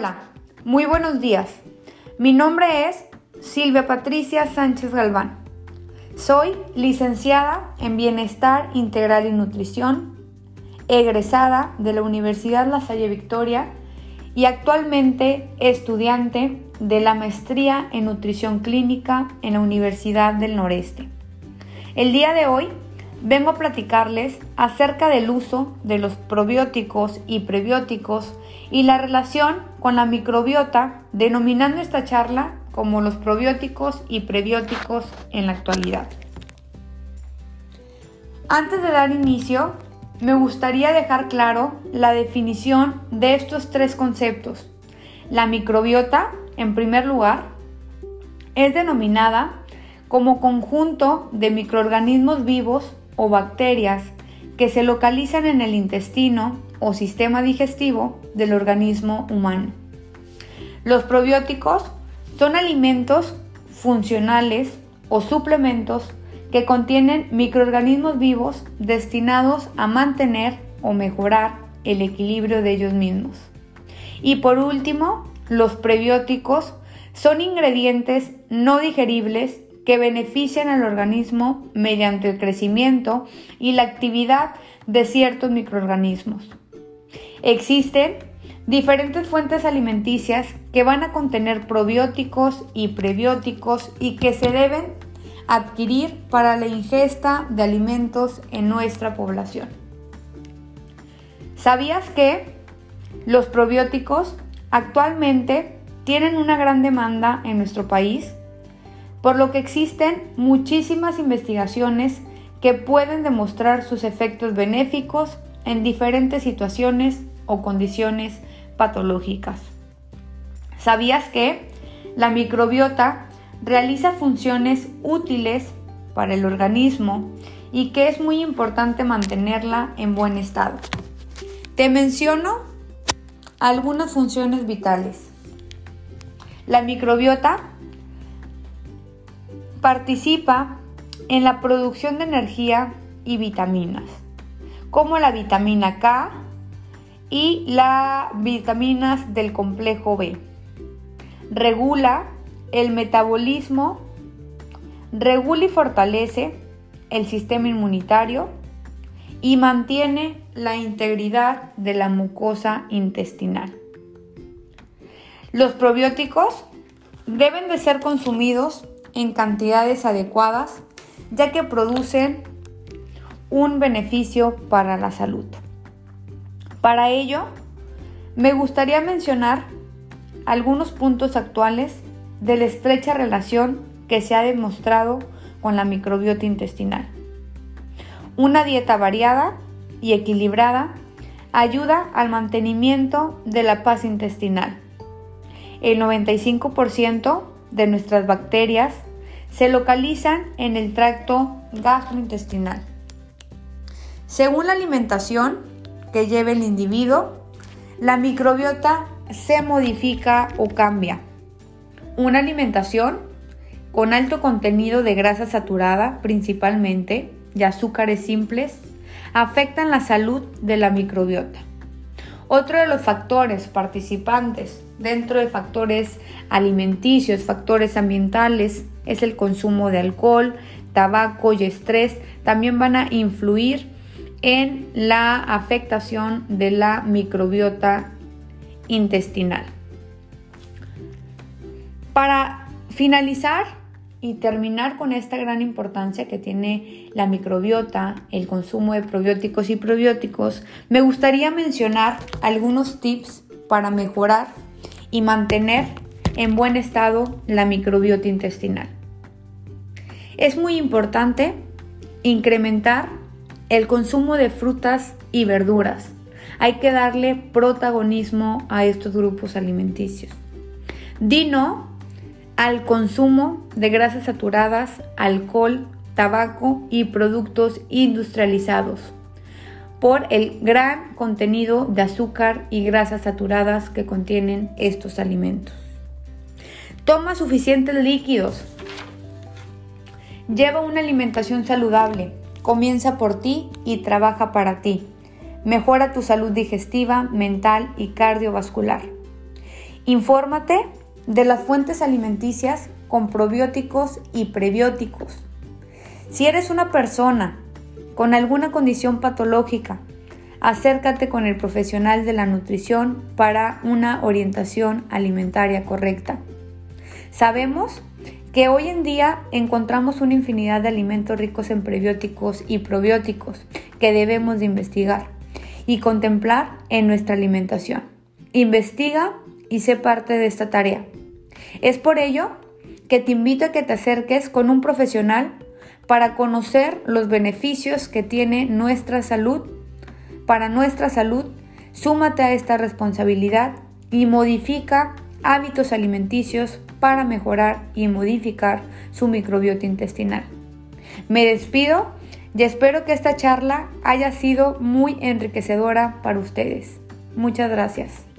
Hola, muy buenos días. Mi nombre es Silvia Patricia Sánchez Galván. Soy licenciada en Bienestar Integral y Nutrición, egresada de la Universidad La Salle Victoria y actualmente estudiante de la maestría en Nutrición Clínica en la Universidad del Noreste. El día de hoy vengo a platicarles acerca del uso de los probióticos y prebióticos y la relación con la microbiota, denominando esta charla como los probióticos y prebióticos en la actualidad. Antes de dar inicio, me gustaría dejar claro la definición de estos tres conceptos. La microbiota, en primer lugar, es denominada como conjunto de microorganismos vivos o bacterias que se localizan en el intestino o sistema digestivo del organismo humano. Los probióticos son alimentos funcionales o suplementos que contienen microorganismos vivos destinados a mantener o mejorar el equilibrio de ellos mismos. Y por último, los prebióticos son ingredientes no digeribles que benefician al organismo mediante el crecimiento y la actividad de ciertos microorganismos. Existen diferentes fuentes alimenticias que van a contener probióticos y prebióticos y que se deben adquirir para la ingesta de alimentos en nuestra población. ¿Sabías que los probióticos actualmente tienen una gran demanda en nuestro país? Por lo que existen muchísimas investigaciones que pueden demostrar sus efectos benéficos en diferentes situaciones o condiciones patológicas. ¿Sabías que la microbiota realiza funciones útiles para el organismo y que es muy importante mantenerla en buen estado? Te menciono algunas funciones vitales. La microbiota participa en la producción de energía y vitaminas como la vitamina K y las vitaminas del complejo B. Regula el metabolismo, regula y fortalece el sistema inmunitario y mantiene la integridad de la mucosa intestinal. Los probióticos deben de ser consumidos en cantidades adecuadas ya que producen un beneficio para la salud. Para ello, me gustaría mencionar algunos puntos actuales de la estrecha relación que se ha demostrado con la microbiota intestinal. Una dieta variada y equilibrada ayuda al mantenimiento de la paz intestinal. El 95% de nuestras bacterias se localizan en el tracto gastrointestinal. Según la alimentación que lleve el individuo, la microbiota se modifica o cambia. Una alimentación con alto contenido de grasa saturada principalmente y azúcares simples afectan la salud de la microbiota. Otro de los factores participantes dentro de factores alimenticios, factores ambientales, es el consumo de alcohol, tabaco y estrés. También van a influir en la afectación de la microbiota intestinal. Para finalizar y terminar con esta gran importancia que tiene la microbiota, el consumo de probióticos y probióticos, me gustaría mencionar algunos tips para mejorar y mantener en buen estado la microbiota intestinal. Es muy importante incrementar el consumo de frutas y verduras. Hay que darle protagonismo a estos grupos alimenticios. Dino al consumo de grasas saturadas, alcohol, tabaco y productos industrializados por el gran contenido de azúcar y grasas saturadas que contienen estos alimentos. Toma suficientes líquidos. Lleva una alimentación saludable. Comienza por ti y trabaja para ti. Mejora tu salud digestiva, mental y cardiovascular. Infórmate de las fuentes alimenticias con probióticos y prebióticos. Si eres una persona con alguna condición patológica, acércate con el profesional de la nutrición para una orientación alimentaria correcta. Sabemos que hoy en día encontramos una infinidad de alimentos ricos en prebióticos y probióticos que debemos de investigar y contemplar en nuestra alimentación. Investiga y sé parte de esta tarea. Es por ello que te invito a que te acerques con un profesional para conocer los beneficios que tiene nuestra salud. Para nuestra salud, súmate a esta responsabilidad y modifica hábitos alimenticios para mejorar y modificar su microbiota intestinal. Me despido y espero que esta charla haya sido muy enriquecedora para ustedes. Muchas gracias.